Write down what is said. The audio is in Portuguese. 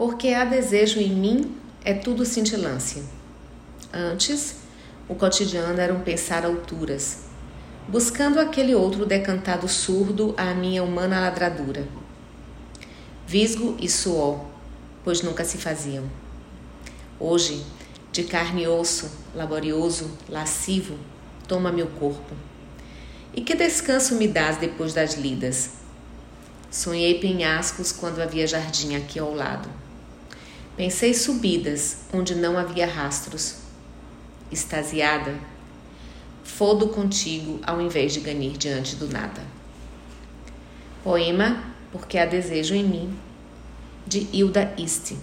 Porque há desejo em mim é tudo cintilância. Antes, o cotidiano era um pensar alturas, buscando aquele outro decantado surdo à minha humana ladradura. Visgo e suor, pois nunca se faziam. Hoje, de carne e osso, laborioso, lascivo, toma meu corpo. E que descanso me dás depois das lidas? Sonhei penhascos quando havia jardim aqui ao lado. Pensei subidas onde não havia rastros. Extasiada, fodo contigo ao invés de ganir diante do nada. Poema Porque há desejo em mim, de Hilda Iste.